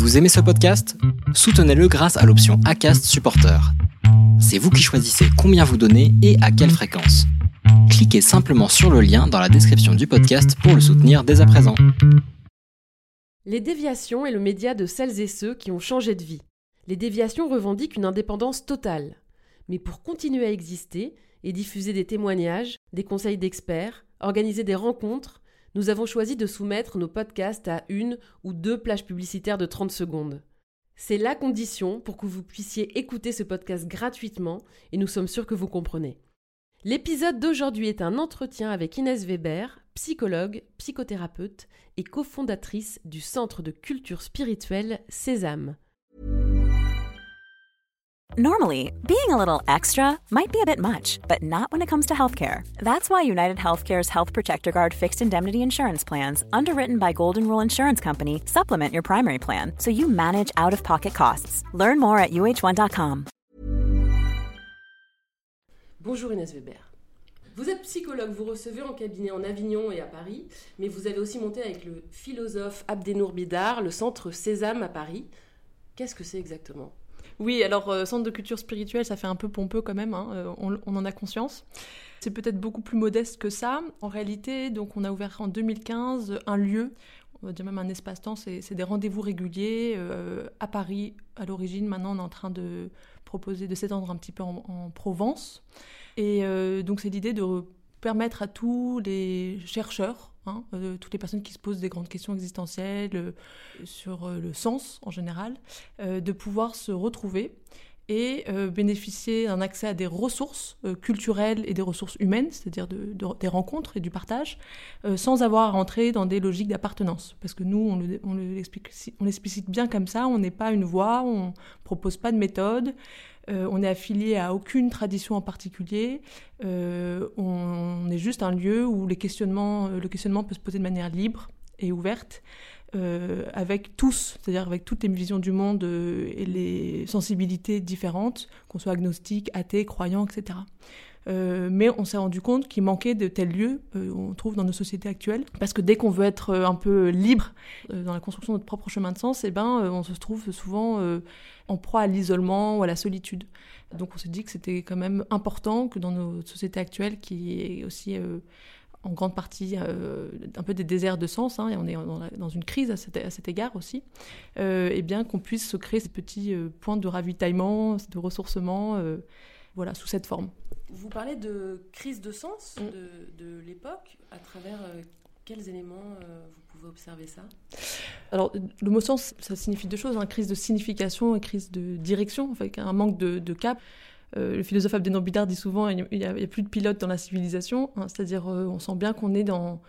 Vous aimez ce podcast? Soutenez-le grâce à l'option ACAST Supporter. C'est vous qui choisissez combien vous donnez et à quelle fréquence. Cliquez simplement sur le lien dans la description du podcast pour le soutenir dès à présent. Les déviations est le média de celles et ceux qui ont changé de vie. Les déviations revendiquent une indépendance totale. Mais pour continuer à exister et diffuser des témoignages, des conseils d'experts, organiser des rencontres, nous avons choisi de soumettre nos podcasts à une ou deux plages publicitaires de 30 secondes. C'est la condition pour que vous puissiez écouter ce podcast gratuitement et nous sommes sûrs que vous comprenez. L'épisode d'aujourd'hui est un entretien avec Inès Weber, psychologue, psychothérapeute et cofondatrice du Centre de culture spirituelle Sésame. Normally, being a little extra might be a bit much, but not when it comes to healthcare. That's why United Healthcare's Health Protector Guard fixed indemnity insurance plans, underwritten by Golden Rule Insurance Company, supplement your primary plan so you manage out of pocket costs. Learn more at uh1.com. Bonjour Inès Weber. Vous êtes psychologue, vous recevez en cabinet en Avignon et à Paris, mais vous avez aussi monté avec le philosophe Abdenour Bidar le centre Sésame à Paris. Qu'est-ce que c'est exactement Oui, alors euh, centre de culture spirituelle, ça fait un peu pompeux quand même, hein, euh, on, en a conscience. C'est peut-être beaucoup plus modeste que ça. En réalité, donc on a ouvert en 2015 un lieu, on va dire même un espace-temps, c'est des rendez-vous réguliers euh, à Paris à l'origine. Maintenant, on est en train de proposer de s'étendre un petit peu en, en Provence. Et euh, donc c'est l'idée de permettre à tous les chercheurs, hein, euh, toutes les personnes qui se posent des grandes questions existentielles euh, sur euh, le sens en général, de pouvoir se retrouver et euh, bénéficier d'un accès à des ressources euh, culturelles et des ressources humaines, c'est-à-dire de, de- des rencontres et du partage, euh, sans avoir à rentrer dans des logiques d'appartenance. Parce que nous, on l'explicite bien comme ça, on n'est pas une voix, on propose pas de méthode, on est affilié à aucune tradition en particulier, on, est juste un lieu où les le questionnement peut se poser de manière libre et ouverte, euh, avec tous, c'est-à-dire avec toutes les visions du monde euh, et les sensibilités différentes, qu'on soit agnostique, athée, croyant, etc. Euh, mais on s'est rendu compte qu'il manquait de tels lieux, euh, on trouve dans nos sociétés actuelles, parce que dès qu'on veut être un peu libre dans la construction de notre propre chemin de sens, eh ben, on se trouve souvent en proie à l'isolement ou à la solitude. Donc on s'est dit que c'était quand même important que dans nos sociétés actuelles, qui est aussi en grande partie euh, un peu des déserts de sens, hein, et on est dans, la- dans une crise à cet, à cet égard aussi, euh, eh bien qu'on puisse se créer ces petits euh, points de ravitaillement, de ressourcement, voilà, sous cette forme. Vous parlez de crise de sens Mm. de, de l'époque, à travers quels éléments vous pouvez observer ça? Alors, le mot sens, ça signifie deux choses, hein, crise de signification et crise de direction, avec un manque de, de cap. Euh, le philosophe Abdenour Bidar dit souvent il n'y a, plus de pilote dans la civilisation, hein, c'est-à-dire euh, on sent bien qu'on est dans,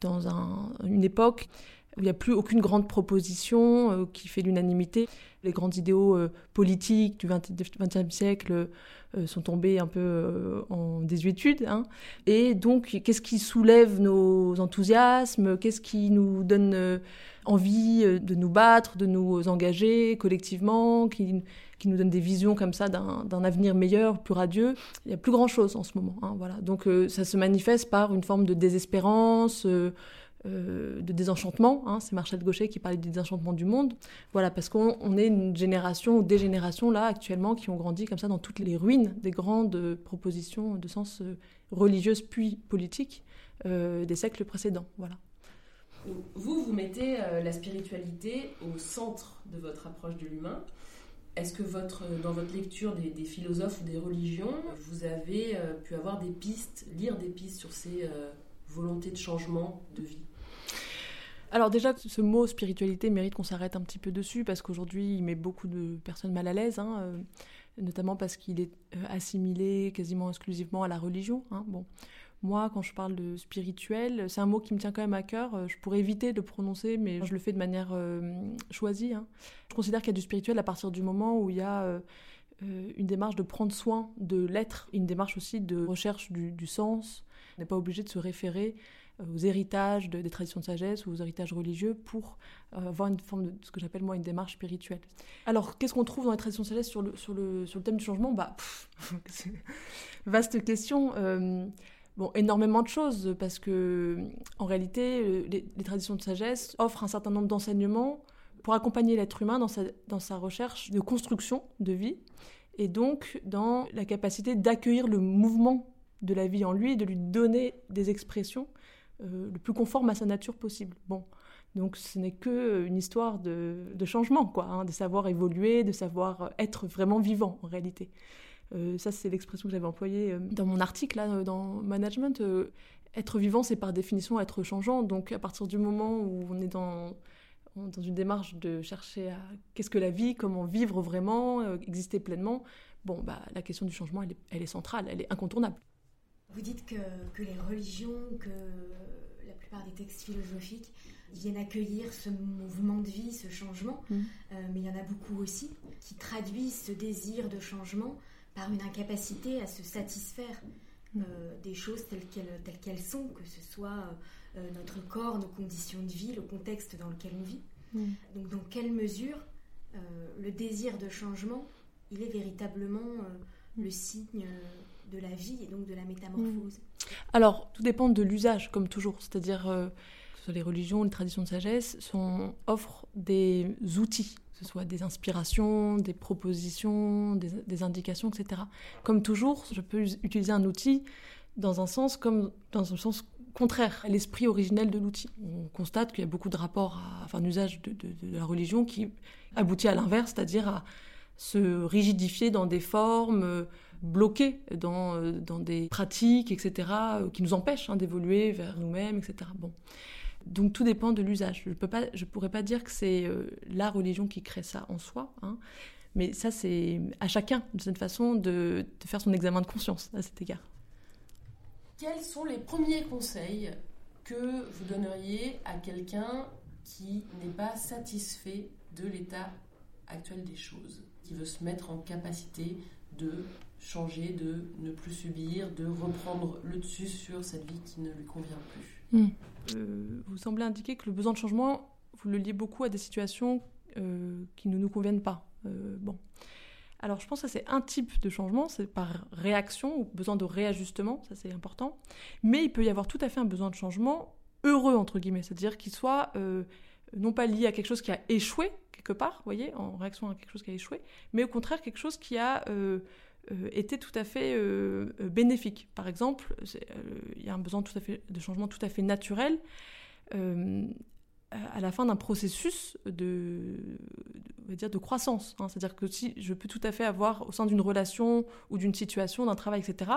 dans un- une époque il n'y a plus aucune grande proposition euh, qui fait l'unanimité. Les grands idéaux euh, politiques du XXe siècle euh, sont tombés un peu en désuétude. hein. Et donc, qu'est-ce qui soulève nos enthousiasmes? Qu'est-ce qui nous donne envie de nous battre, de nous engager collectivement, qui, nous donne des visions comme ça d'un avenir meilleur, plus radieux? Il n'y a plus grand-chose en ce moment. hein, voilà. Donc, ça se manifeste par une forme de désespérance. Euh, de désenchantement, hein, c'est Marshall Gaucher qui parlait du désenchantement du monde. Voilà, parce qu'on on est une génération ou des générations là actuellement qui ont grandi comme ça dans toutes les ruines des grandes propositions de sens euh, religieuses puis politiques euh, des siècles précédents. Voilà. Vous, vous mettez la spiritualité au centre de votre approche de l'humain. Est-ce que votre, dans votre lecture des, philosophes ou des religions, vous avez pu avoir des pistes, lire des pistes sur ces volontés de changement de vie? Alors déjà, ce mot spiritualité mérite qu'on s'arrête un petit peu dessus parce qu'aujourd'hui, il met beaucoup de personnes mal à l'aise, hein, euh, notamment parce qu'il est euh, assimilé quasiment exclusivement à la religion. hein. Bon, moi, quand je parle de spirituel, c'est un mot qui me tient quand même à cœur. Euh, Je pourrais éviter de le prononcer, mais je le fais de manière choisie. hein. Je considère qu'il y a du spirituel à partir du moment où il y a une démarche de prendre soin de l'être, une démarche aussi de recherche du, du sens. On n'est pas obligé de se référer aux héritages de- des traditions de sagesse ou aux héritages religieux pour euh, avoir une forme de ce que j'appelle moi une démarche spirituelle. Alors, qu'est-ce qu'on trouve dans les traditions de sagesse sur le, sur le, sur le thème du changement? Bah, pff, vaste question. Euh, bon, énormément de choses, parce que en réalité, euh, les, les traditions de sagesse offrent un certain nombre d'enseignements pour accompagner l'être humain dans sa, dans sa recherche de construction de vie et donc dans la capacité d'accueillir le mouvement de la vie en lui et de lui donner des expressions euh, le plus conformes à sa nature possible. Bon, donc ce n'est que une histoire de, changement, quoi, hein, de savoir évoluer, de savoir être vraiment vivant en réalité. Euh, ça, c'est l'expression que j'avais employée euh, dans mon article là, dans Management. être vivant, c'est par définition être changeant. Donc à partir du moment où on est dans une démarche de chercher à qu'est-ce que la vie, comment vivre vraiment, euh, exister pleinement, bon, bah, la question du changement, elle est centrale, elle est incontournable. Vous dites que, que, les religions, que la plupart des textes philosophiques viennent accueillir ce mouvement de vie, ce changement, mmh. euh, mais il y en a beaucoup aussi qui traduisent ce désir de changement par une incapacité à se satisfaire mmh. euh, des choses telles qu'elles, telles qu'elles sont, que ce soit euh, notre corps, nos conditions de vie, le contexte dans lequel on vit. Mm. Donc dans quelle mesure le désir de changement, il est véritablement le signe de la vie et donc de la métamorphose mm. Alors, tout dépend de l'usage, comme toujours. C'est-à-dire, que ce soit les religions, les traditions de sagesse, sont, offrent des outils, que ce soit des inspirations, des propositions, des, indications, etc. Comme toujours, je peux utiliser un outil dans un sens comme dans un sens contraire à l'esprit originel de l'outil. On constate qu'il y a beaucoup de rapports, à, enfin, d'usage de, la religion qui aboutit à l'inverse, c'est-à-dire à se rigidifier dans des formes, euh, bloquées dans, euh, dans des pratiques, etc., euh, qui nous empêchent hein, d'évoluer vers nous-mêmes, etc. Bon. Donc tout dépend de l'usage. Je ne pourrais pas dire que c'est la religion qui crée ça en soi, hein, mais ça c'est à chacun, de cette façon, de faire son examen de conscience à cet égard. Quels sont les premiers conseils que vous donneriez à quelqu'un qui n'est pas satisfait de l'état actuel des choses, qui veut se mettre en capacité de changer, de ne plus subir, de reprendre le dessus sur cette vie qui ne lui convient plus hmm. euh, Vous semblez indiquer que le besoin de changement, vous le liez beaucoup à des situations euh, qui ne nous conviennent pas. Euh, bon. Alors je pense que c'est un type de changement, c'est par réaction ou besoin de réajustement, ça c'est important. Mais il peut y avoir tout à fait un besoin de changement heureux, entre guillemets, c'est-à-dire qu'il soit euh, non pas lié à quelque chose qui a échoué quelque part, vous voyez, en réaction à quelque chose qui a échoué, mais au contraire quelque chose qui a euh, euh, été tout à fait bénéfique. Par exemple, il y a un besoin de changement tout à fait naturel à la fin d'un processus de, dire de croissance. Hein. C'est-à-dire que si je peux tout à fait avoir au sein d'une relation ou d'une situation, d'un travail, etc.,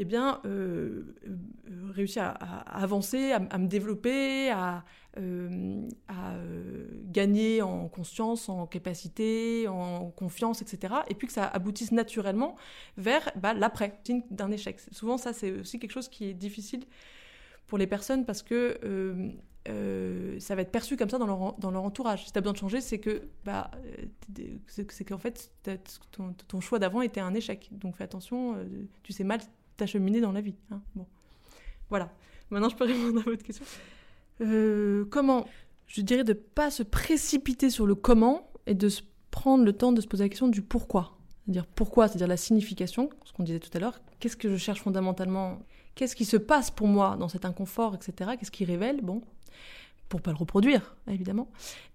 eh bien, euh, euh, réussir à, avancer, à, me développer, à, euh, gagner en conscience, en capacité, en confiance, etc. Et puis que ça aboutisse naturellement vers bah, l'après, d'un échec. Souvent, ça, c'est aussi quelque chose qui est difficile pour les personnes parce que euh, ça va être perçu comme ça dans leur, dans leur entourage. Si tu as besoin de changer, c'est que bah, euh, c'est qu'en fait, ton, choix d'avant était un échec. Donc fais attention, euh, tu sais mal t'acheminer dans la vie. Hein. Bon. Voilà. Maintenant, je peux répondre à votre question. comment Je dirais de ne pas se précipiter sur le comment et de se prendre le temps de se poser la question du pourquoi. C'est-à-dire pourquoi, c'est-à-dire la signification, ce qu'on disait tout à l'heure. Qu'est-ce que je cherche fondamentalement Qu'est-ce qui se passe pour moi dans cet inconfort, etc. Qu'est-ce qui révèle? Bon, pour pas le reproduire, évidemment.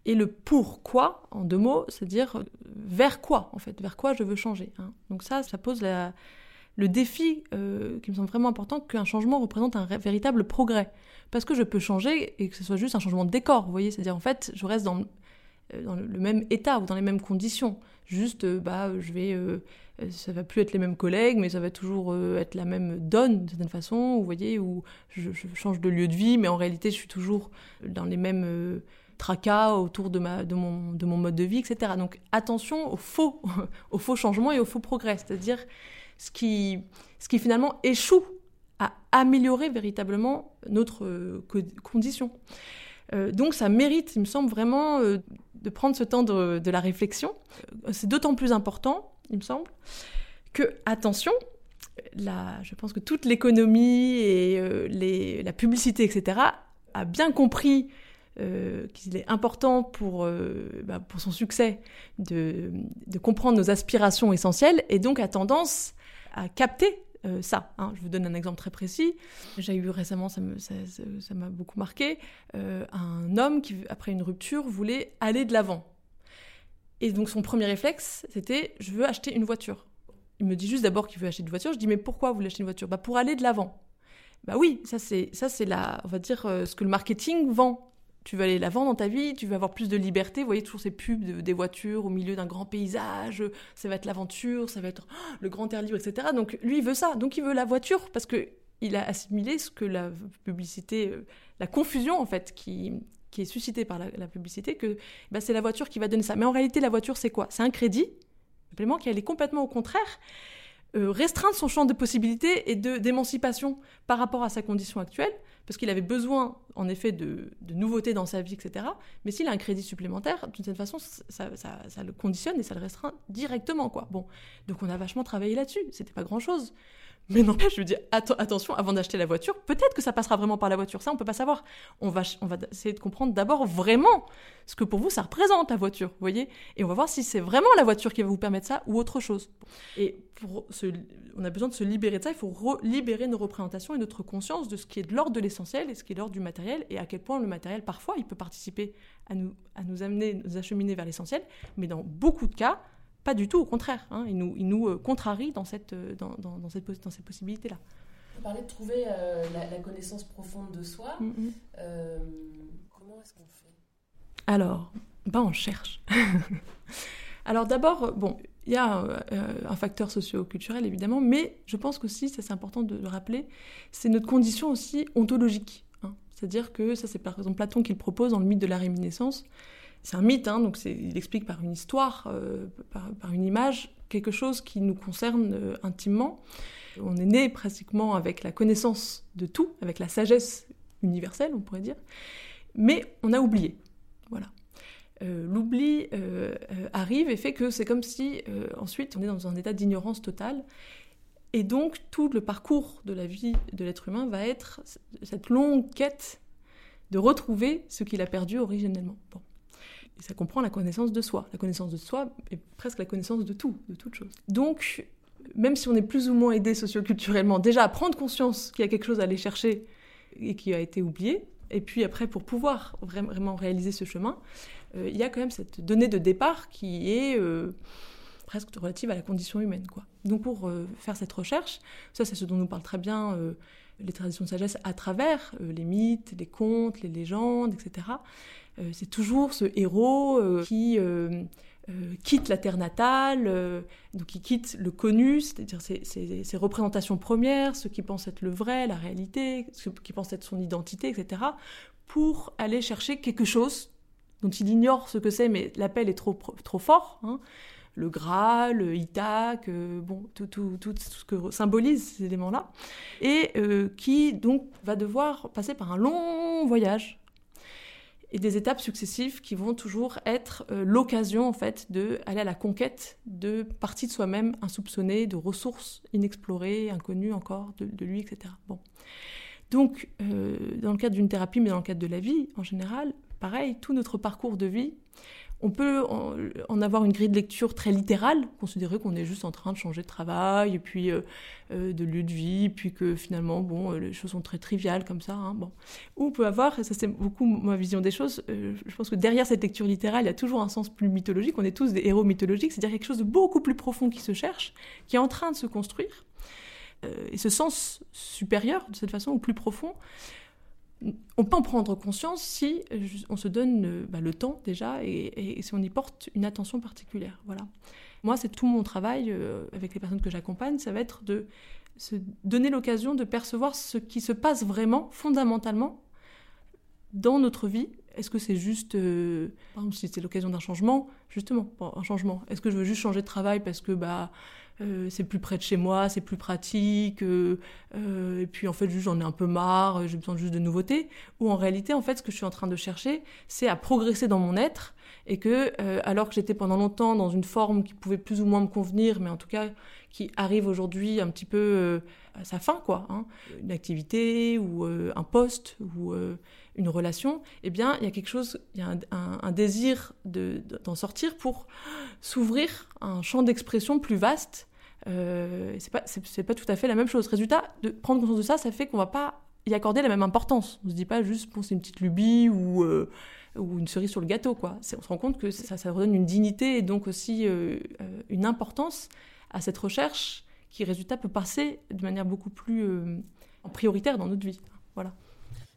Et le pourquoi, en deux mots, c'est dire euh, vers quoi, en fait, vers quoi je veux changer. Hein? Donc ça, ça pose le défi euh, qui me semble vraiment important, qu'un changement représente un véritable progrès. Parce que je peux changer et que ce soit juste un changement de décor, vous voyez, c'est-à-dire en fait, je reste dans, dans, le même état ou dans les mêmes conditions. Juste, bah, je vais euh, ça va plus être les mêmes collègues, mais ça va toujours euh, être la même donne d'une certaine façon. Vous voyez, où je, change de lieu de vie, mais en réalité, je suis toujours dans les mêmes euh, tracas autour de, ma, de, mon, de mon mode de vie, etc. Donc attention aux faux, aux faux changements et aux faux progrès, c'est-à-dire ce qui, ce qui finalement échoue à améliorer véritablement notre condition. donc ça mérite, il me semble vraiment, de prendre ce temps de, la réflexion. C'est d'autant plus important il me semble, que, attention, la, je pense que toute l'économie et euh, la publicité, etc., a bien compris euh, qu'il est important pour, euh, bah, son succès de, comprendre nos aspirations essentielles et donc a tendance à capter ça. Hein. Je vous donne un exemple très précis. J'ai eu récemment, ça m'a beaucoup marqué, un homme qui, après une rupture, voulait aller de l'avant. Et donc son premier réflexe, c'était je veux acheter une voiture. Il me dit juste d'abord qu'il veut acheter une voiture. Je dis mais pourquoi vous voulez acheter une voiture? Bah pour aller de l'avant. Bah oui, ça c'est ça c'est la on va dire euh, ce que le marketing vend. Tu veux aller de l'avant dans ta vie, tu veux avoir plus de liberté. Vous voyez toujours ces pubs des voitures au milieu d'un grand paysage. Ça va être l'aventure, ça va être oh, le grand air libre, etc. Donc lui il veut ça. Donc il veut la voiture parce que il a assimilé ce que la publicité, euh, la confusion en fait qui est suscité par la, publicité, que bah, c'est la voiture qui va donner ça. Mais en réalité, la voiture, c'est quoi? C'est un crédit, simplement, qui allait complètement au contraire euh, restreindre son champ de possibilités et d'émancipation par rapport à sa condition actuelle, parce qu'il avait besoin, en effet, de, nouveautés dans sa vie, etc. Mais s'il a un crédit supplémentaire, d'une certaine façon, ça, le conditionne et ça le restreint directement, quoi. Bon, donc on a vachement travaillé là-dessus. C'était pas grand-chose. Mais n'empêche, je veux dire, attention, avant d'acheter la voiture, peut-être que ça passera vraiment par la voiture. Ça, on peut pas savoir. On va, on va essayer de comprendre d'abord vraiment ce que pour vous, ça représente la voiture, vous voyez Et on va voir si c'est vraiment la voiture qui va vous permettre ça ou autre chose. Et pour on a besoin de se libérer de ça. Il faut libérer nos représentations et notre conscience de ce qui est de l'ordre de l'essentiel et ce qui est de l'ordre du matériel et à quel point le matériel, parfois, il peut participer à nous, à nous amener, nous acheminer vers l'essentiel. Mais dans beaucoup de cas, pas du tout, au contraire. Hein, il nous, il nous euh, contrarie dans cette, euh, dans, dans, dans cette, dans cette possibilité-là. Vous parlez de trouver euh, la, connaissance profonde de soi. Mm, mm. comment est-ce qu'on fait? Alors, ben on cherche. Alors d'abord, bon, il y a un facteur socio-culturel évidemment, mais je pense qu'aussi, ça c'est important de le rappeler, c'est notre condition aussi ontologique. Hein. C'est-à-dire que ça c'est par exemple Platon qui le propose dans le mythe de la réminiscence c'est un mythe, hein, donc il explique par une histoire, euh, par, une image, quelque chose qui nous concerne euh, intimement. On est né pratiquement avec la connaissance de tout, avec la sagesse universelle, on pourrait dire, mais on a oublié. Voilà. Euh, l'oubli arrive et fait que c'est comme si ensuite on est dans un état d'ignorance totale. Et donc tout le parcours de la vie de l'être humain va être cette longue quête de retrouver ce qu'il a perdu originellement. Ça comprend la connaissance de soi. La connaissance de soi est presque la connaissance de tout, de toute chose. Donc, même si on est plus ou moins aidé socioculturellement, déjà à prendre conscience qu'il y a quelque chose à aller chercher et qui a été oublié, et puis après, pour pouvoir vraiment réaliser ce chemin, euh, il y a quand même cette donnée de départ qui est euh, presque relative à la condition humaine. Donc pour euh, faire cette recherche, ça c'est ce dont nous parle très bien les traditions de sagesse à travers les mythes, les contes, les légendes, etc. Euh, c'est toujours ce héros euh, qui euh, quitte la terre natale, donc qui quitte le connu, c'est-à-dire ses, représentations premières, ce qui pense être le vrai, la réalité, ce qui pense être son identité, etc., pour aller chercher quelque chose dont il ignore ce que c'est, mais l'appel est trop, trop fort. Hein. Le Graal, le Ithaque, bon, tout, tout, tout, ce que symbolise ces éléments-là, et qui donc va devoir passer par un long voyage et des étapes successives qui vont toujours être euh, l'occasion en fait de aller à la conquête de parties de soi-même insoupçonnées, de ressources inexplorées, inconnues encore de, lui, etc. Bon. Donc, euh, dans le cadre d'une thérapie, mais dans le cadre de la vie en général, pareil, tout notre parcours de vie on peut en, avoir une grille de lecture très littérale, considérer qu'on est juste en train de changer de travail, et puis euh, euh, de lieu de vie, puis que finalement, bon, euh, les choses sont très triviales comme ça. Hein, bon. Ou on peut avoir, et ça c'est beaucoup ma vision des choses, je pense que derrière cette lecture littérale, il y a toujours un sens plus mythologique, on est tous des héros mythologiques, c'est-à-dire quelque chose de beaucoup plus profond qui se cherche, qui est en train de se construire. et ce sens supérieur, de cette façon, ou plus profond, on peut en prendre conscience si euh, on se donne euh, bah, le temps déjà et, si on y porte une attention particulière. Voilà. Moi, c'est tout mon travail euh, avec les personnes que j'accompagne, ça va être de se donner l'occasion de percevoir ce qui se passe vraiment, fondamentalement, dans notre vie. Est-ce que c'est juste, par exemple, si c'est l'occasion d'un changement, justement, un changement. Est-ce que je veux juste changer de travail parce que bah euh, c'est plus près de chez moi, c'est plus pratique, euh, euh, et puis en fait j'en ai un peu marre, j'ai besoin juste de nouveautés, ou en réalité en fait ce que je suis en train de chercher, c'est à progresser dans mon être, et que alors que j'étais pendant longtemps dans une forme qui pouvait plus ou moins me convenir, mais en tout cas qui arrive aujourd'hui un petit peu à sa fin, quoi, hein, une activité ou un poste ou une relation, eh bien, il y a quelque chose, il y a un, désir d'en sortir pour s'ouvrir un champ d'expression plus vaste Euh, c'est pas, pas tout à fait la même chose. Résultat, de prendre conscience de ça, ça fait qu'on va pas y accorder la même importance. On se dit pas juste, bon, c'est une petite lubie ou, euh, ou une cerise sur le gâteau, quoi. on se rend compte que ça, ça redonne une dignité et donc aussi euh, euh, une importance à cette recherche qui, résultat, peut passer de manière beaucoup plus prioritaire dans notre vie. Voilà.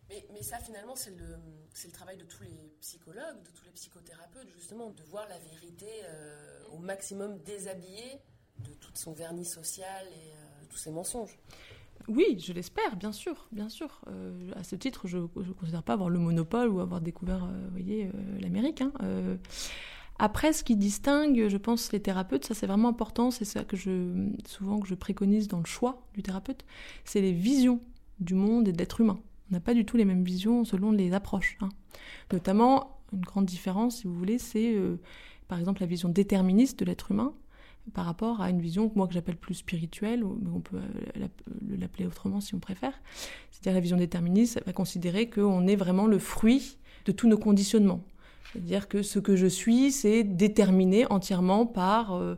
Mais, ça, finalement, c'est le, travail de tous les psychologues, de tous les psychothérapeutes, justement, de voir la vérité au maximum déshabillée de tout son vernis social et de tous ses mensonges. Oui, je l'espère, bien sûr, bien sûr. Euh, à ce titre, je ne considère pas avoir le monopole ou avoir découvert, euh, voyez, euh, l'Amérique. Hein. Après, ce qui distingue, je pense, les thérapeutes, ça c'est vraiment important, c'est ça que je souvent que je préconise dans le choix du thérapeute, c'est les visions du monde et de l'être humain. On n'a pas du tout les mêmes visions selon les approches. Hein. Notamment, une grande différence, si vous voulez, c'est par exemple la vision déterministe de l'être humain par rapport à une vision que moi que j'appelle plus spirituelle, mais on peut euh, l'appeler autrement si on préfère. C'est-à-dire la vision déterministe va considérer qu'on est vraiment le fruit de tous nos conditionnements. C'est-à-dire que ce que je suis, c'est déterminé entièrement par euh,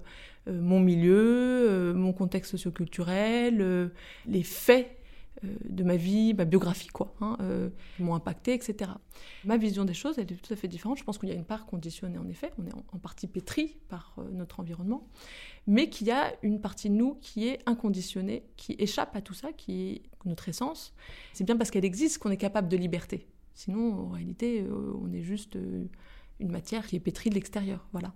euh, mon milieu, mon contexte socioculturel, les faits euh, de ma vie, ma biographie, quoi, hein, euh, m'ont impacté, etc. Ma vision des choses, elle est tout à fait différente. Je pense qu'il y a une part conditionnée, en effet, on est en, partie pétri par euh, notre environnement, mais qu'il y a une partie de nous qui est inconditionnée, qui échappe à tout ça, qui est notre essence. C'est bien parce qu'elle existe qu'on est capable de liberté. Sinon, en réalité, on est juste une matière qui est pétrie de l'extérieur, voilà.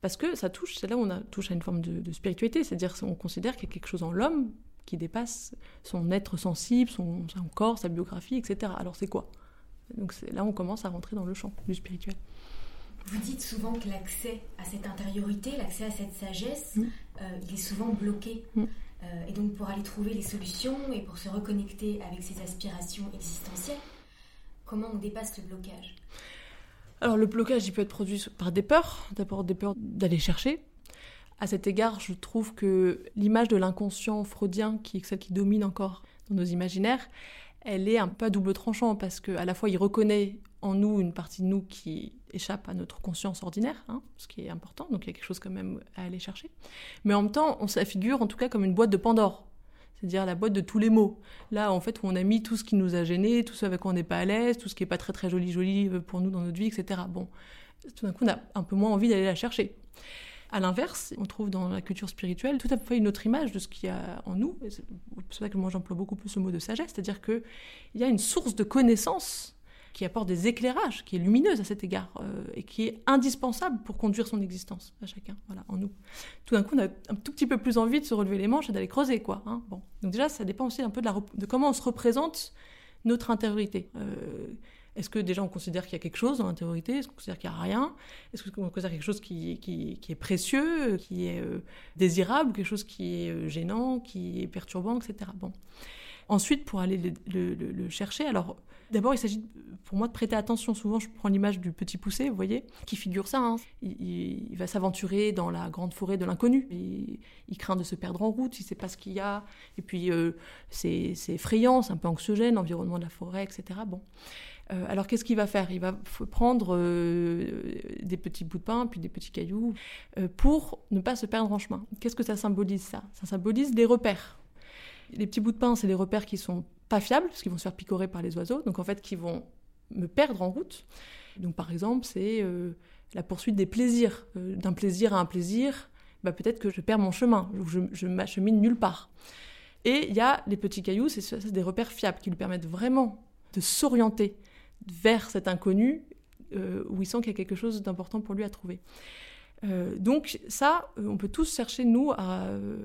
Parce que ça touche, c'est là où on touche à une forme de, de spiritualité, c'est-à-dire qu'on considère qu'il y a quelque chose en l'homme qui dépasse son être sensible, son, corps, sa biographie, etc. Alors c'est quoi? Donc là, on commence à rentrer dans le champ du spirituel. Vous dites souvent que l'accès à cette intériorité, l'accès à cette sagesse, mm. euh, il est souvent bloqué. Mm. Euh, et donc pour aller trouver les solutions et pour se reconnecter avec ses aspirations existentielles, comment on dépasse le blocage? Alors le blocage, il peut être produit par des peurs, d'abord des peurs d'aller chercher, à cet égard, je trouve que l'image de l'inconscient freudien, qui est celle qui domine encore dans nos imaginaires, elle est un peu à double tranchant parce qu'à la fois il reconnaît en nous une partie de nous qui échappe à notre conscience ordinaire, hein, ce qui est important, donc il y a quelque chose quand même à aller chercher. Mais en même temps, on s'affigure en tout cas comme une boîte de Pandore, c'est-à-dire la boîte de tous les mots. Là, en fait, où on a mis tout ce qui nous a gênés, tout ce avec quoi on n'est pas à l'aise, tout ce qui n'est pas très très joli joli pour nous dans notre vie, etc. Bon, tout d'un coup, on a un peu moins envie d'aller la chercher. À l'inverse, on trouve dans la culture spirituelle tout à fait une autre image de ce qu'il y a en nous. C'est pour ça que moi j'emploie beaucoup plus le mot de sagesse, c'est-à-dire qu'il y a une source de connaissance qui apporte des éclairages, qui est lumineuse à cet égard euh, et qui est indispensable pour conduire son existence à chacun, voilà, en nous. Tout d'un coup, on a un tout petit peu plus envie de se relever les manches et d'aller creuser, quoi. Hein. bon. Donc déjà, ça dépend aussi un peu de, la, comment on se représente notre intériorité. Euh, est-ce que déjà on considère qu'il y a quelque chose dans l'intériorité? Est-ce qu'on considère qu'il n'y a rien? Est-ce qu'on considère quelque chose qui, qui, qui, est précieux, qui est euh, désirable, quelque chose qui est euh, gênant, qui est perturbant, etc. Bon. Ensuite, pour aller le, chercher, alors d'abord il s'agit pour moi de prêter attention. Souvent, je prends l'image du petit poussé, vous voyez, qui figure ça. Hein. Il, va s'aventurer dans la grande forêt de l'inconnu. Il, il, craint de se perdre en route, il ne sait pas ce qu'il y a. Et puis, euh, c'est effrayant, c'est un peu anxiogène, l'environnement de la forêt, etc. Bon. Euh, alors qu'est-ce qu'il va faire? Il va prendre euh, des petits bouts de pain, puis des petits cailloux, euh, pour ne pas se perdre en chemin. Qu'est-ce que ça symbolise ça? Ça symbolise des repères. Les petits bouts de pain, c'est des repères qui sont pas fiables, parce qu'ils vont se faire picorer par les oiseaux, donc en fait qui vont me perdre en route. Donc par exemple, c'est la poursuite des plaisirs. D'un plaisir à un plaisir, bah, peut-être que je perds mon chemin, je, je m'achemine nulle part. Et il y a les petits cailloux, c'est des repères fiables qui lui permettent vraiment de s'orienter vers cet inconnu euh, où il sent qu'il y a quelque chose d'important pour lui à trouver. Euh, donc ça, euh, on peut tous chercher, nous,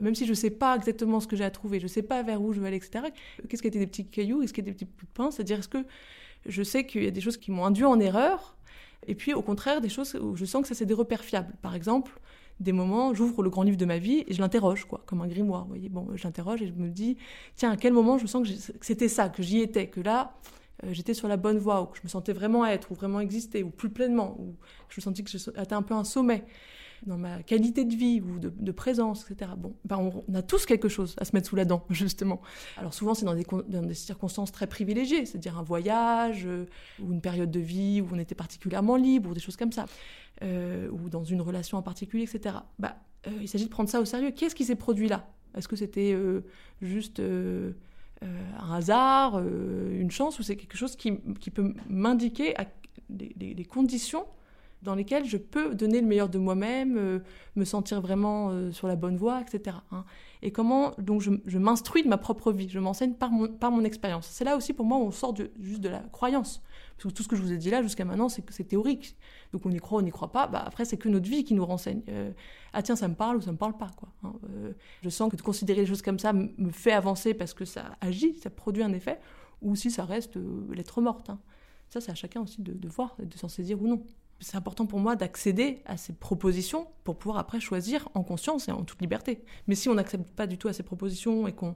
même si je ne sais pas exactement ce que j'ai à trouver, je ne sais pas vers où je vais aller, etc. Qu'est-ce qui était des petits cailloux, qu'est-ce qui était des petits bouts de pain C'est-à-dire, est-ce que je sais qu'il y a des choses qui m'ont induit en erreur, et puis au contraire, des choses où je sens que ça c'est des repères fiables. Par exemple, des moments, j'ouvre le grand livre de ma vie et je l'interroge, quoi, comme un grimoire. Vous voyez, bon, je l'interroge et je me dis, tiens, à quel moment je sens que c'était ça, que j'y étais, que là, j'étais sur la bonne voie, ou que je me sentais vraiment être, ou vraiment exister, ou plus pleinement, ou je me sentais que j'étais un peu un sommet dans ma qualité de vie ou de, présence, etc. Bon, ben on, a tous quelque chose à se mettre sous la dent, justement. Alors souvent, c'est dans des, circonstances très privilégiées, c'est-à-dire un voyage, euh, ou une période de vie où on était particulièrement libre, ou des choses comme ça, euh, ou dans une relation en particulier, etc. Bah, il s'agit de prendre ça au sérieux. Qu'est-ce qui s'est produit là? Est-ce que c'était juste un hasard, une chance, ou c'est quelque chose qui, peut m'indiquer les, conditions dans lesquelles je peux donner le meilleur de moi-même, me sentir vraiment sur la bonne voie, etc et comment donc je, m'instruis de ma propre vie, je m'enseigne par mon, expérience. C'est là aussi pour moi où on sort juste de la croyance. Parce que tout ce que je vous ai dit là jusqu'à maintenant, c'est c'est théorique. Donc on y croit, on n'y croit pas. Bah, après, c'est que notre vie qui nous renseigne. Euh, ah tiens, ça me parle ou ça me parle pas. Quoi. Hein. Euh, je sens que de considérer les choses comme ça me fait avancer parce que ça agit, ça produit un effet, ou si ça reste euh, lettre morte. Hein. Ça, c'est à chacun aussi de, de voir, de s'en saisir ou non c'est important pour moi d'accéder à ces propositions pour pouvoir après choisir en conscience et en toute liberté. Mais si on n'accepte pas du tout à ces propositions et qu'on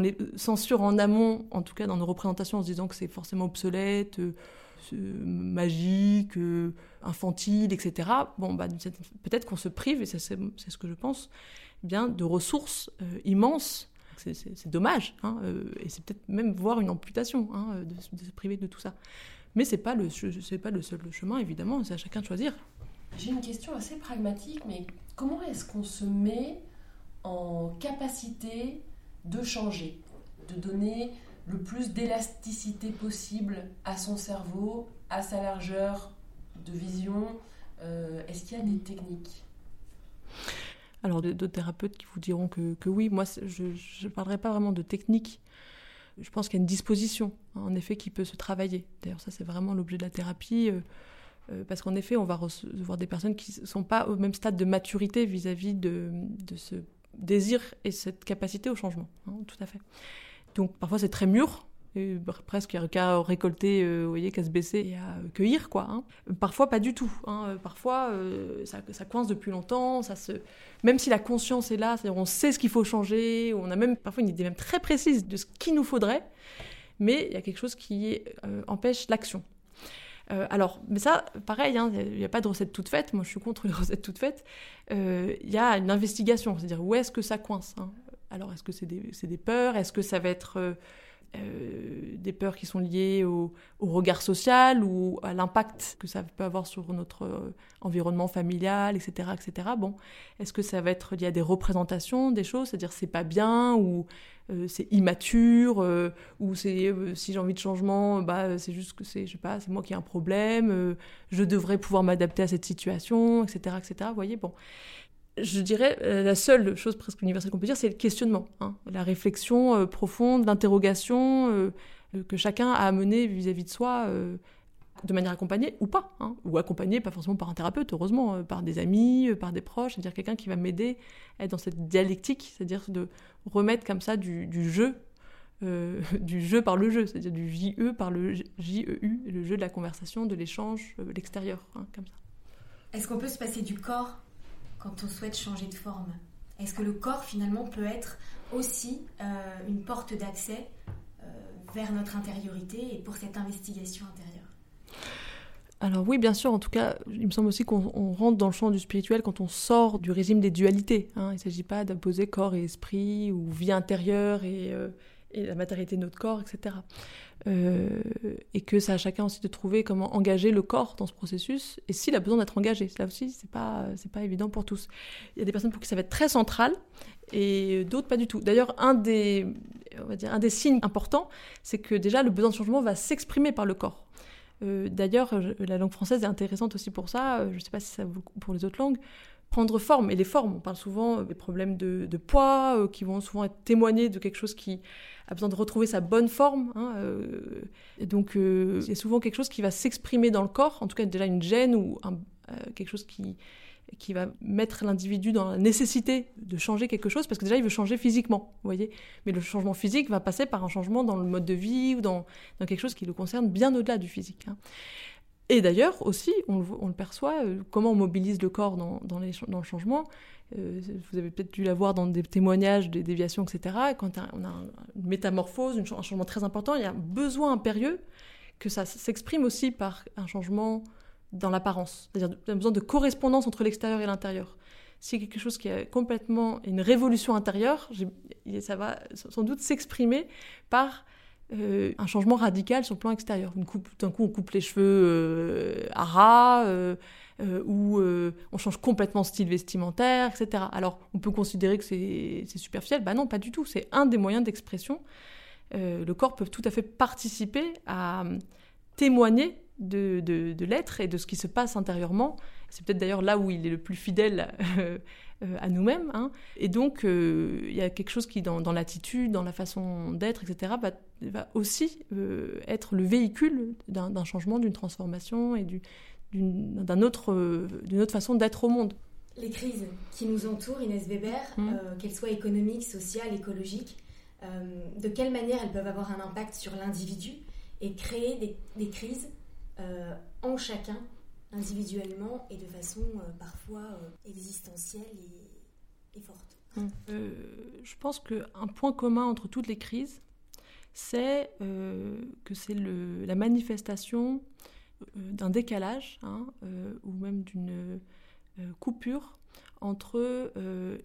les censure en amont, en tout cas dans nos représentations, en se disant que c'est forcément obsolète, euh, magique, euh, infantile, etc., bon, bah, peut-être qu'on se prive, et c'est ce que je pense, eh bien de ressources euh, immenses. C'est dommage, hein, et c'est peut-être même voir une amputation hein, de se priver de tout ça. Mais c'est pas le c'est pas le seul chemin évidemment, c'est à chacun de choisir. J'ai une question assez pragmatique, mais comment est-ce qu'on se met en capacité de changer, de donner le plus d'élasticité possible à son cerveau, à sa largeur de vision euh, Est-ce qu'il y a des techniques? Alors, d'autres thérapeutes qui vous diront que, que oui, moi, je ne parlerai pas vraiment de technique. Je pense qu'il y a une disposition, en effet, qui peut se travailler. D'ailleurs, ça, c'est vraiment l'objet de la thérapie, euh, euh, parce qu'en effet, on va recevoir des personnes qui ne sont pas au même stade de maturité vis-à-vis de, ce désir et cette capacité au changement. Hein, tout à fait. Donc, parfois, c'est très mûr, presque qu'à récolter, euh, vous voyez, qu'à se baisser et à cueillir, quoi. Hein. Parfois, pas du tout. Hein. Parfois, euh, ça, coince depuis longtemps. Ça se... Même si la conscience est là, c'est-à-dire on sait ce qu'il faut changer, on a même parfois une idée même très précise de ce qu'il nous faudrait, mais il y a quelque chose qui euh, empêche l'action. alors, mais ça, pareil, hein, il n'y a, pas de recette toute faite. Moi, je suis contre les recettes toutes faites. Il y a une investigation, c'est-à-dire où est-ce que ça coince. Alors, est-ce que c'est des, peurs? Est-ce que ça va être euh, des peurs qui sont liées au, regard social ou à l'impact que ça peut avoir sur notre euh, environnement familial, etc., etc. Bon, est-ce que ça va être lié à des représentations des choses, c'est-à-dire c'est pas bien ou euh, c'est immature ou c'est si j'ai envie de changement, bah c'est juste que c'est je sais pas, c'est moi qui ai un problème, je devrais pouvoir m'adapter à cette situation, etc., etc. Voyez, bon je dirais, euh, la seule chose presque universelle qu'on peut dire, c'est le questionnement, hein. la réflexion euh, profonde, l'interrogation euh, que chacun a à mener vis-à-vis de soi, de manière accompagnée ou pas, hein. ou accompagnée pas forcément par un thérapeute, heureusement, par des amis, par des proches, c'est-à-dire quelqu'un qui va m'aider à être dans cette dialectique, c'est-à-dire de remettre comme ça du, jeu du jeu par le jeu, c'est-à-dire du JE par le JEU, le jeu de la conversation, de l'échange, l'extérieur, hein, comme ça. Est-ce qu'on peut se passer du corps quand on souhaite changer de forme? Est-ce que le corps finalement peut être aussi euh, une porte d'accès euh, vers notre intériorité et pour cette investigation intérieure? Alors oui, bien sûr, en tout cas, il me semble aussi qu'on rentre dans le champ du spirituel quand on sort du régime des dualités. Hein. Il ne s'agit pas d'imposer corps et esprit, ou vie intérieure et, euh, la matérialité de notre corps, etc. Euh, et que c'est à chacun aussi de trouver comment engager le corps dans ce processus et s'il a besoin d'être engagé. Là aussi, c'est pas pas évident pour tous. Il y a des personnes pour qui ça va être très central et d'autres pas du tout. D'ailleurs, un des on va dire un des signes importants, c'est que déjà le besoin de changement va s'exprimer par le corps. Euh, d'ailleurs, la langue française est intéressante aussi pour ça. Je ne sais pas si ça vaut pour les autres langues prendre forme. Et les formes, on parle souvent des problèmes de, poids euh, qui vont souvent être témoignés de quelque chose qui a besoin de retrouver sa bonne forme. Hein, euh, et donc, euh, c'est souvent quelque chose qui va s'exprimer dans le corps, en tout cas déjà une gêne ou quelque chose qui, qui va mettre l'individu dans la nécessité de changer quelque chose, parce que déjà il veut changer physiquement, vous voyez. Mais le changement physique va passer par un changement dans le mode de vie ou dans, dans quelque chose qui le concerne bien au-delà du physique. Hein. Et d'ailleurs aussi, on, le perçoit, euh, comment on mobilise le corps dans, dans, le changement. Euh, vous avez peut-être dû l'avoir dans des témoignages des déviations, etc. quand on a une métamorphose, un changement très important, il y a un besoin impérieux que ça s'exprime aussi par un changement dans l'apparence. C'est-à-dire un besoin de correspondance entre l'extérieur et l'intérieur. Si quelque chose qui est complètement une révolution intérieure, ça va sans doute s'exprimer par euh, un changement radical sur le plan extérieur. D'un coup, on coupe les cheveux euh, à ras, euh, euh, on change complètement style vestimentaire, etc. Alors, on peut considérer que c'est superficiel. Bah non, pas du tout. C'est un des moyens d'expression. le corps peut tout à fait participer à témoigner de, de, l'être et de ce qui se passe intérieurement. C'est peut-être d'ailleurs là où il est le plus fidèle à nous-mêmes. Hein. Et donc, il y a quelque chose qui, dans, l'attitude, dans la façon d'être, etc., va, va aussi être le véhicule d'un changement, d'une transformation et du, d'une autre, autre façon d'être au monde. Les crises qui nous entourent, Inès Weber, mmh. euh, qu'elles soient économiques, sociales, écologiques, euh, de quelle manière elles peuvent avoir un impact sur l'individu et créer des, des crises euh, en chacun, individuellement et de façon parfois existentielle et, forte. Mmh. je pense qu'un point commun entre toutes les crises, c'est que c'est la manifestation euh, d'un décalage hein, euh, ou même d'une euh, coupure entre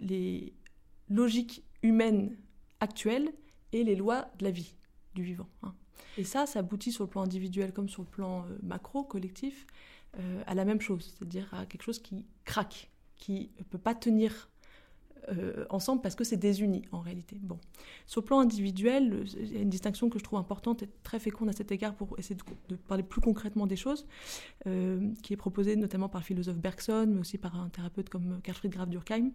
les logiques humaines actuelles et les lois de la vie, du vivant. Hein. Et ça, ça aboutit sur le plan individuel comme sur le plan macro, collectif, à la même chose, c'est-à-dire à quelque chose qui craque, qui ne peut pas tenir euh, ensemble parce que c'est désuni en réalité. Bon. Sur le plan individuel, il y a une distinction que je trouve importante et très féconde à cet égard pour essayer de, parler plus concrètement des choses, euh, qui est proposée notamment par le philosophe Bergson, mais aussi par un thérapeute comme Karlfried Graf Durkheim,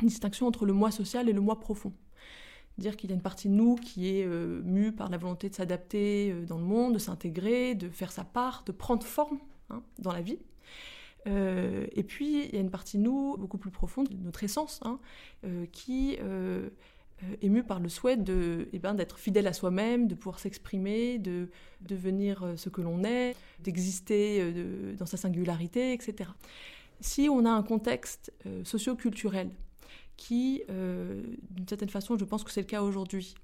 une distinction entre le moi social et le moi profond. Dire qu'il y a une partie de nous qui est euh, mue par la volonté de s'adapter dans le monde, de s'intégrer, de faire sa part, de prendre forme hein, dans la vie, euh, et puis, il y a une partie de nous, beaucoup plus profonde, notre essence, hein, euh, qui euh, est mue par le souhait de, eh ben, d'être fidèle à soi-même, de pouvoir s'exprimer, de devenir ce que l'on est, d'exister dans sa singularité, etc. Si on a un contexte socio-culturel qui, d'une certaine façon, je pense que c'est le cas aujourd'hui,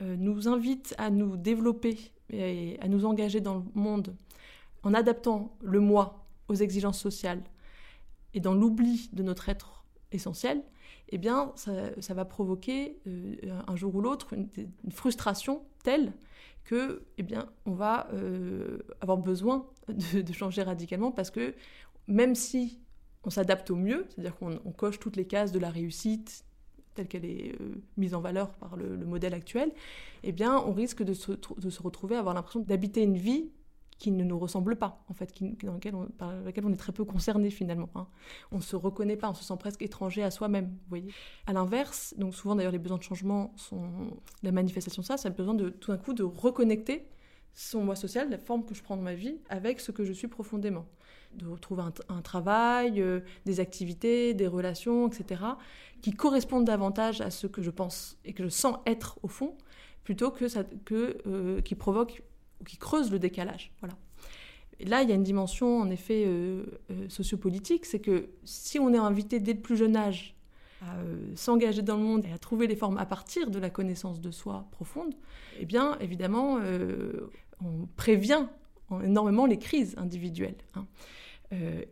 nous invite à nous développer et à nous engager dans le monde en adaptant le moi aux exigences sociales et dans l'oubli de notre être essentiel, eh bien, ça, va provoquer euh, un jour ou l'autre une, frustration telle que, eh bien, on va euh, avoir besoin de, changer radicalement parce que même si on s'adapte au mieux, c'est-à-dire qu'on coche toutes les cases de la réussite telle qu'elle est euh, mise en valeur par le, modèle actuel, eh bien, on risque de se, retrouver à avoir l'impression d'habiter une vie qui ne nous ressemble pas, en fait, dans lequel on, par laquelle on est très peu concerné finalement. Hein. On ne se reconnaît pas, on se sent presque étranger à soi-même, vous voyez. À l'inverse, donc souvent d'ailleurs les besoins de changement sont la manifestation de ça, c'est le besoin de tout d'un coup de reconnecter son moi social, la forme que je prends dans ma vie, avec ce que je suis profondément. De retrouver un, travail, euh, des activités, des relations, etc., qui correspondent davantage à ce que je pense et que je sens être au fond, plutôt que, ça, que euh, qui provoquent qui creuse le décalage. Voilà. Là, il y a une dimension en effet euh, euh, sociopolitique, c'est que si on est invité dès le plus jeune âge à s'engager dans le monde et à trouver les formes à partir de la connaissance de soi profonde, eh bien, évidemment, on prévient énormément les crises individuelles. Hein.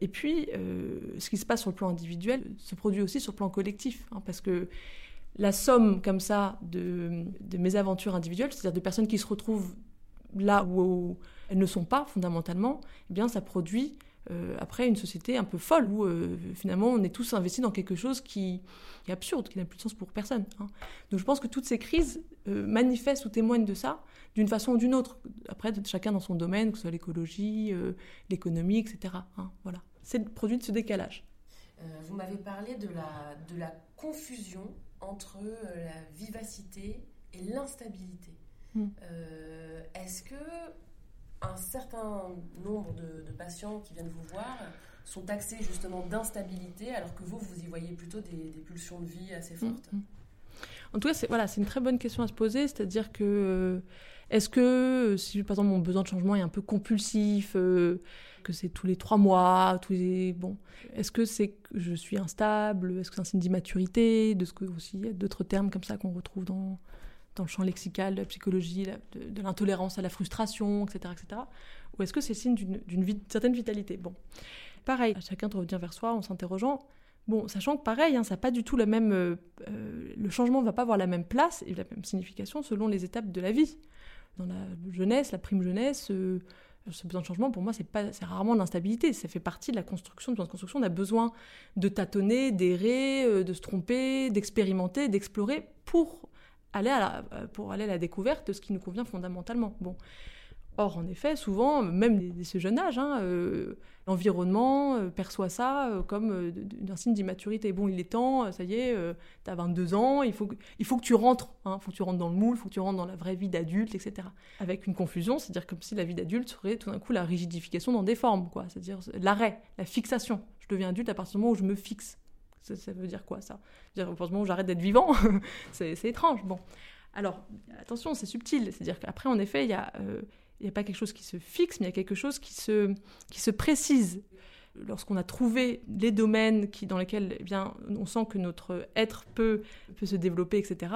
Et puis, ce qui se passe sur le plan individuel se produit aussi sur le plan collectif, hein, parce que la somme comme ça de, de mes aventures individuelles, c'est-à-dire de personnes qui se retrouvent là où elles ne sont pas fondamentalement, eh bien ça produit euh, après une société un peu folle où euh, finalement on est tous investis dans quelque chose qui, est absurde, qui n'a plus de sens pour personne. Hein. Donc je pense que toutes ces crises euh, manifestent ou témoignent de ça d'une façon ou d'une autre. Après, chacun dans son domaine, que ce soit l'écologie, l'économie, etc. Hein. voilà. C'est le produit de ce décalage. vous m'avez parlé de la, de la confusion entre la vivacité et l'instabilité. Hmm. Euh, est-ce que un certain nombre de, patients qui viennent vous voir sont taxés justement d'instabilité alors que vous, vous y voyez plutôt des, pulsions de vie assez hmm, fortes? hmm. En tout cas, c'est voilà, une très bonne question à se poser, c'est-à-dire que euh, est-ce que si par exemple mon besoin de changement est un peu compulsif, euh, que c'est tous les trois mois, tous les bon, est-ce que c'est que je suis instable, est-ce que c'est un signe d'immaturité, de ce que aussi il y a d'autres termes comme ça qu'on retrouve dans dans le champ lexical de la psychologie, de, l'intolérance à la frustration, etc. etc. ou est-ce que c'est signe d'une certaine vitalité? Bon, pareil, chacun de revenir vers soi en s'interrogeant. Bon, sachant que pareil, hein, ça pas du tout la même. Euh, euh, le changement ne va pas avoir la même place et la même signification selon les étapes de la vie. Dans la jeunesse, la prime jeunesse, euh, Ce besoin de changement, pour moi, c'est pas, c'est rarement l'instabilité. Ça fait partie de la construction. De construction, on a besoin de tâtonner, d'errer, de se tromper, d'expérimenter, d'explorer pour aller à la, pour aller à la découverte de ce qui nous convient fondamentalement. Bon. Or, en effet, souvent, même dès ce jeune âge, hein, euh, l'environnement euh, perçoit ça euh, comme un signe d'immaturité. Bon, il est temps, ça y est, tu as 22 ans, il faut, que, il faut que tu rentres, il hein, faut que tu rentres dans le moule, il faut que tu rentres dans la vraie vie d'adulte, etc. Avec une confusion, c'est-à-dire comme si la vie d'adulte serait tout d'un coup la rigidification dans des formes, quoi. C'est-à-dire l'arrêt, la fixation. Je deviens adulte à partir du moment où je me fixe. Ça, veut dire quoi, ça? Dire, À partir du moment où j'arrête d'être vivant, c'est étrange. Bon. Alors, attention, c'est subtil. C'est-à-dire qu'après, en effet, il y a il n'y a pas quelque chose qui se fixe, mais il y a quelque chose qui se, qui se précise. Lorsqu'on a trouvé les domaines qui, dans lesquels eh bien, on sent que notre être peut, peut se développer, etc.,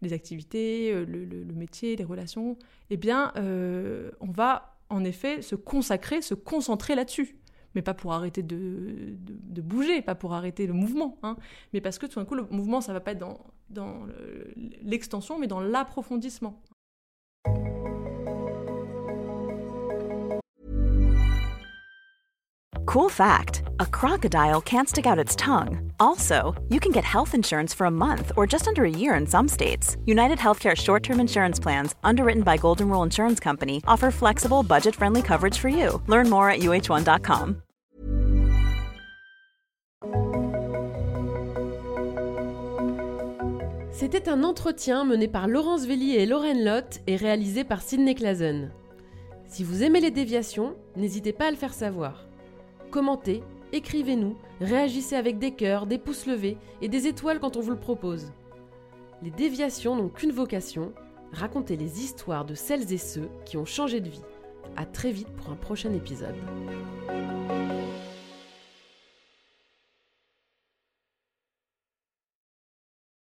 les activités, euh, le, métier, les relations, eh bien, euh, on va en effet se consacrer, se concentrer là-dessus mais pas pour arrêter de, de, bouger, pas pour arrêter le mouvement, hein, mais parce que tout d'un coup, le mouvement, ça va pas être dans, dans l'extension, mais dans l'approfondissement. Cool fact a crocodile can't stick out its tongue. Also, you can get health insurance for a month or just under a year in some states. United Healthcare short term insurance plans, underwritten by Golden Rule Insurance Company, offer flexible, budget friendly coverage for you. Learn more at uh1.com. C'était un entretien mené par Laurence Vellier et Lorraine Lott et réalisé par Sidney Clazen. Si vous aimez les déviations, n'hésitez pas à le faire savoir. Commentez, écrivez-nous, réagissez avec des cœurs, des pouces levés et des étoiles quand on vous le propose. Les déviations n'ont qu'une vocation, raconter les histoires de celles et ceux qui ont changé de vie. A très vite pour un prochain épisode.